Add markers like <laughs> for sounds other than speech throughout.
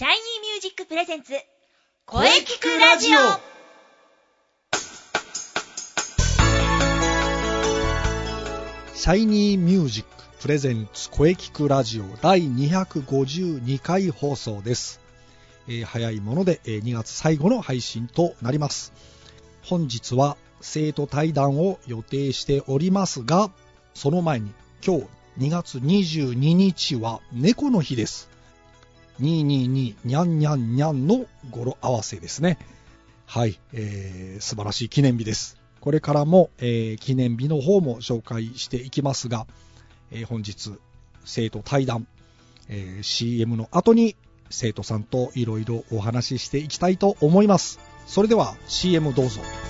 シャイニーミュージックプレゼンツ声キクラジオ。シャイニーミュージックプレゼンツ声キクラジオ第252回放送です、えー早いもので、えー2月最後の配信となります。本日は生徒対談を予定しておりますがその前に今日2月22日は猫の日です222にゃんにゃんにゃんの語呂合わせですねはい、えー素晴らしい記念日です。これからも、えー記念日の方も紹介していきますが、えー本日、生徒対談、えー CM の後に生徒さんといろいろお話ししていきたいと思います。それでは CM どうぞ。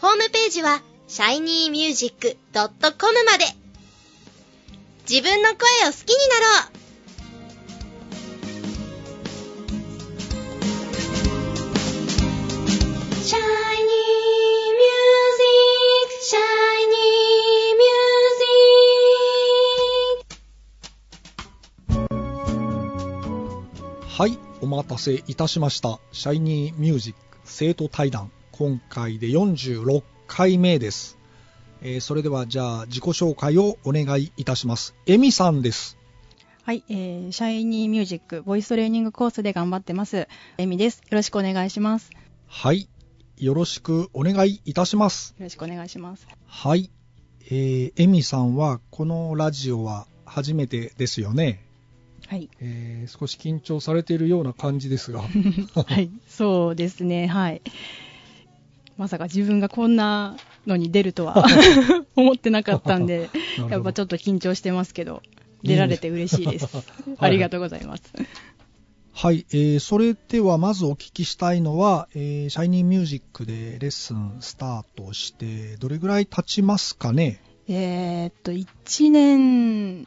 ホームページは shinymusic.com まで自分の声を好きになろう Shiny music, shiny music. はい、お待たせいたしました。シャイニーミュージック生徒対談。今回で46回目です。えーそれではじゃあ自己紹介をお願いいたします。エミさんです。はい、えー、シャイニーミュージックボイストレーニングコースで頑張ってます。エミです。よろしくお願いします。よはい、よろしくお願いいたします。ろしくお願いします。はい、えー、エミさんはこのラジオは初めてですよね。はい。えー少し緊張されているような感じですが。<laughs> はい、そうですね、はい。まさか自分がこんなのに出るとは <laughs> 思ってなかったんで <laughs> やっぱちょっと緊張してますけど、出られて嬉しいです。はいありがとうございます。はい、えーそれではまずお聞きしたいのは、えーシャイニーミュージックでレッスンスタートして、どれぐらい経ちますかね？えーっと、1年、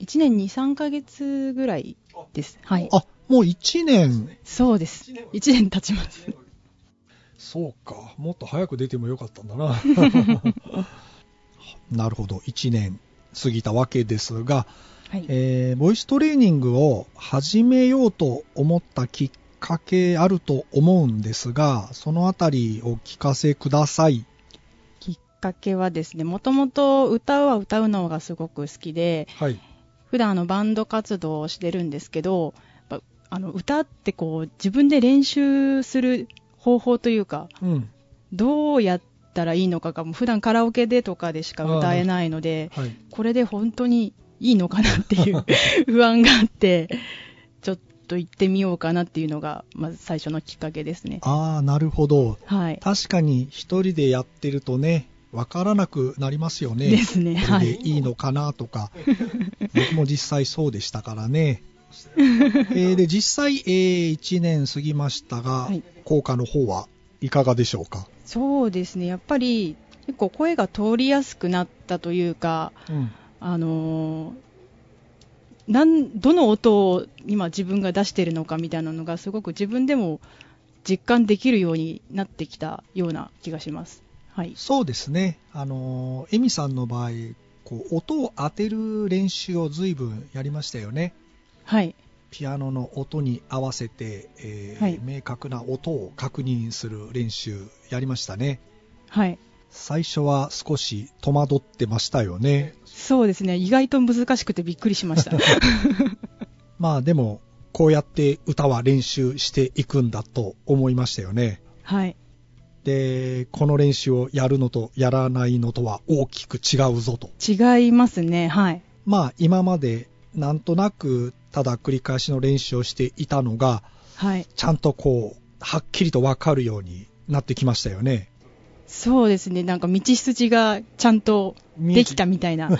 1年2、3ヶ月ぐらいです。はい。あ、もう1年。そうです。1年経ちます。そうか、もっと早く出てもよかったんだな。<laughs> なるほど、1年過ぎたわけですが、はい。えーボイストレーニングを始めようと思ったきっかけあると思うんですが、そのあたりお聞かせください。きっかけはですね、もともと歌うは歌うのがすごく好きで、はい。普段あのバンド活動をしてるんですけど、あの歌ってこう自分で練習する方法というか、うん。どうやったらいいのかが、もう普段カラオケでとかでしか歌えないので、はい。これで本当にいいのかなっていう <laughs> 不安があって、ちょっと行ってみようかなっていうのが、まず最初のきっかけですね。ああ、なるほど。はい。確かに一人でやってるとね、わからなくなりますよね。ですねこれではいいいのかなとか。<laughs> 僕も実際そうでしたからね。えーで、実際、え1年過ぎましたが、はい効果の方はいかがでしょうか？そうですね、やっぱり結構声が通りやすくなったというか、うん。あのーなんどの音を今自分が出してるのかみたいなのがすごく自分でも実感できるようになってきたような気がします。はい。そうですね。あのー、エミさんの場合、こう、音を当てる練習を随分やりましたよね。はい。ピアノの音に合わせて、えーはい明確な音を確認する練習やりましたね。はい。最初は少し戸惑ってましたよね。そうですね。意外と難しくてびっくりしました。<laughs> まあでも、こうやって歌は練習していくんだと思いましたよね。はい。で、この練習をやるのとやらないのとは大きく違うぞと。違いますね。はい。まあ今までなんとなくただ繰り返しの練習をしていたのが、はい。ちゃんとこう、はっきりとわかるようになってきましたよね。そうですね。なんか道筋がちゃんとできたみたいな。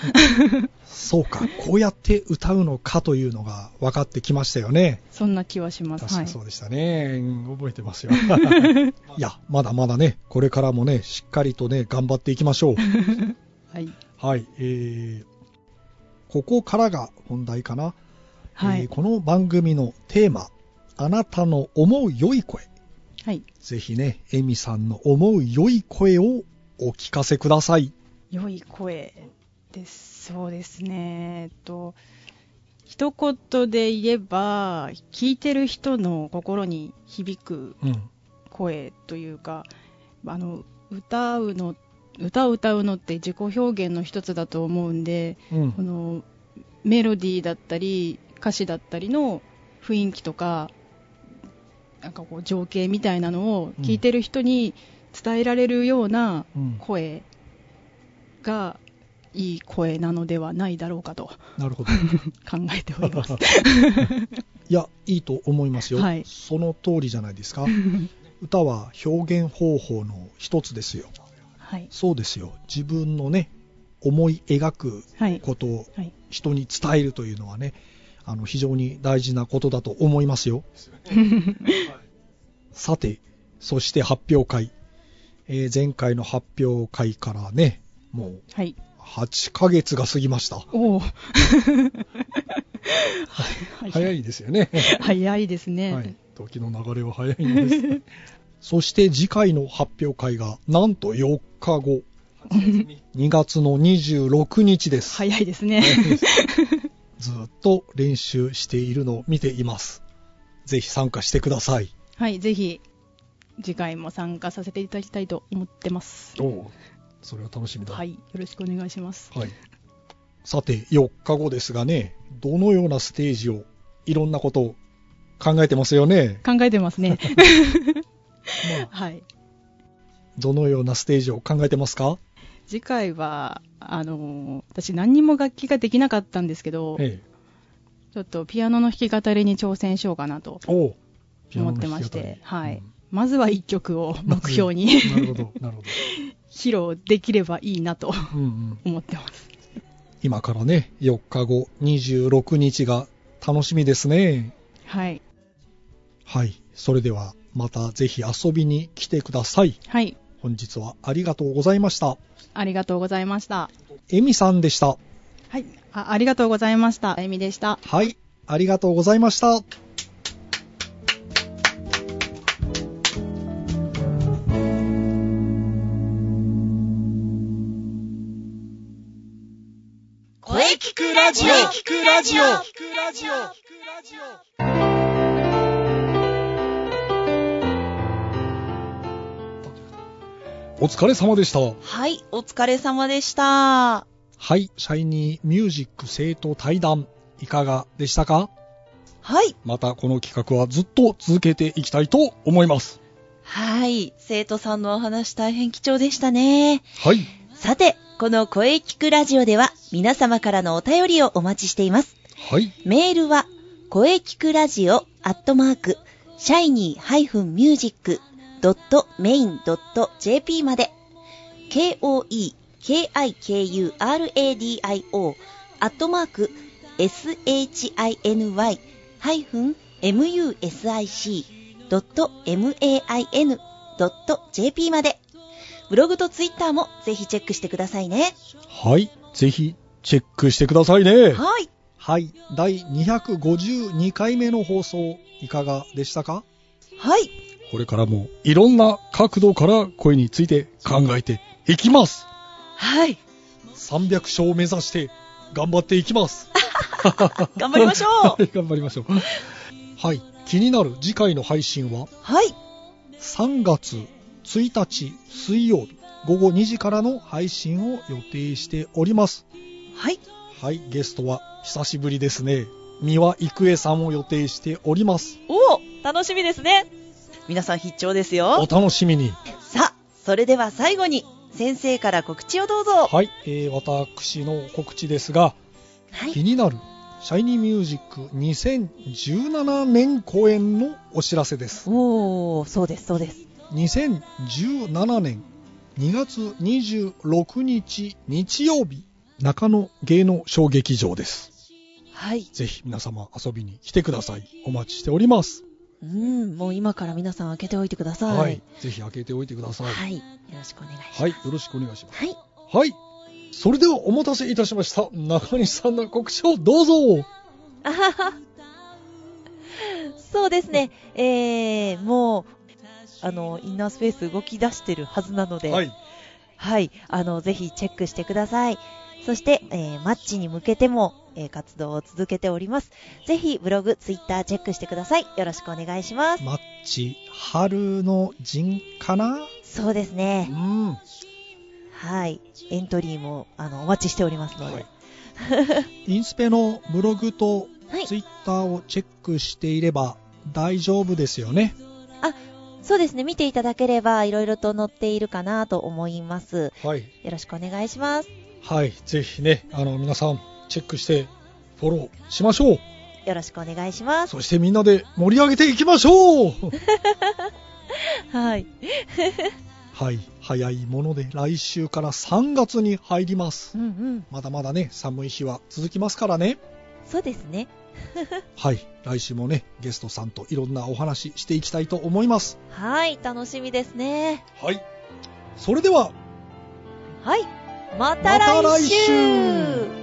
そうか、こうやって歌うのかというのが分かってきましたよね。そんな気はします。はい確かに。そうでしたね。うん覚えてますよ。<laughs> いや、まだまだね、これからもね、しっかりとね、頑張っていきましょう。<laughs> はい。はい、えー、ここからが本題かな。はい。えーこの番組のテーマ、あなたの思う良い声。はい。ぜひね、エミさんの思う良い声をお聞かせください。良い声です。そうですね。えっと、一言で言えば、聞いてる人の心に響くうん。声というか、あの、歌うの、歌を歌うのって自己表現の一つだと思うんで、うんこ。のメロディーだったり歌詞だったりの雰囲気とかなんかこう情景みたいなのを聞いてる人に伝えられるようなうん声がいい声なのではないだろうかとなるほど。<laughs> 考えております。<laughs> いや、いいと思いますよ。はいその通りじゃないですか。<laughs> 歌は表現方法の一つですよ。はい。そうですよ。自分のね、思い描くはい。ことをはい。人に伝えるというのはね、あの非常に大事なことだと思いますよ。<laughs> さて、そして発表会。えー前回の発表会からね、もうはい。8ヶ月が過ぎました。おお。<laughs> 早いですよね。早いですね。はい。時の流れは早いのです。<laughs> そして次回の発表会がなんと4日後。2月の26日です。早いですね。ずっと練習しているのを見ています。ぜひ参加してください。はい。ぜひ、次回も参加させていただきたいと思ってます。おそれは楽しみだ。はい。よろしくお願いします。はい。さて、4日後ですがね、どのようなステージを、いろんなことを考えてますよね？考えてますね。まあ、はい。どのようなステージを考えてますか？次回は、あのー私何にも楽器ができなかったんですけど、ええ。ちょっとピアノの弾き語りに挑戦しようかなと思ってまして、はい。うんまずは一曲を目標に。披露できればいいなとうんうん、思ってます。今からね、4日後、26日が楽しみですね。はい。はい。それでは、またぜひ遊びに来てください。はい。本日はありがとうございました。ありがとうございました。エミさんでした。はい。あありがとうございました。あゆみでした。はい。ありがとうございました。声聞くラジオ聞くラジオお疲れ様でした。はい、お疲れ様でした。はい。シャイニーミュージック生徒対談、いかがでしたか？はい。またこの企画はずっと続けていきたいと思います。はい。生徒さんのお話大変貴重でしたね。はい。さて、この声聞くラジオでは皆様からのお便りをお待ちしています。はい。メールは、声聞くラジオアットマーク、シャイニー -music.main.jp まで、k-o-e-k-i-k-u-r-a-d-i-o アットマーク、shiny-music.main.jp まで、ブログとツイッターもぜひチェックしてくださいね。はい。ぜひ、チェックしてくださいね。はい。はい。第252回目の放送、いかがでしたか？はい。これからも、いろんな角度から声について考えていきます。はい。300勝を目指して、頑張っていきます。<laughs> 頑張りましょう <laughs> はい、頑張りましょう。はい。気になる次回の配信は、はい。3月1日水曜日午後2時からの配信を予定しております。はい。はい、ゲストは久しぶりですね。三輪郁恵さんを予定しております。おお楽しみですね。皆さん必聴ですおよ。楽しみに。さあ、それでは最後に、先生から告知をどうぞ。はい、えー私の告知ですが、はい。気になるシャイニーミュージック2017年公演のお知らせですおー、そうです、そうです。2017年2月26日日曜日中野芸能小劇場ですはい。ぜひ皆様遊びに来てくださいお待ちしておりますうん、もう今から皆さん開けておいてください。はい、ぜひ開けておいてくださいはい。よろしくお願いします。はい、よろしくお願いしますはい。はいそれではお待たせいたしました中西さんの告知をどうぞあはは。<laughs> そうですね。えー、もう、あの、インナースペース動き出してるはずなので、はいはい。あの、ぜひチェックしてください。そして、えーマッチに向けても、えー活動を続けております。ぜひ、ブログ、ツイッターチェックしてください。よろしくお願いします。マッチ春の陣かな？そうですうね。んはい。エントリーも、あの、お待ちしておりますので。はい <laughs> インスペのブログとはいツイッターをチェックしていれば大丈夫ですよね？そうですね。見ていただければ、いろいろと載っているかなと思います。はい。よろしくお願いします。はい。ぜひね、あの、皆さん、チェックして、フォローしましょう。よろしくお願いします。そしてみんなで盛り上げていきましょう <laughs> はい。<laughs> はい。早いもので来週から3月に入ります。うんうん。まだまだね、寒い日は続きますからね。そうですね。<laughs> はい。来週もね、ゲストさんといろんなお話していきたいと思います。はい。楽しみですね。はい。それでは、はい。また来週,、また来週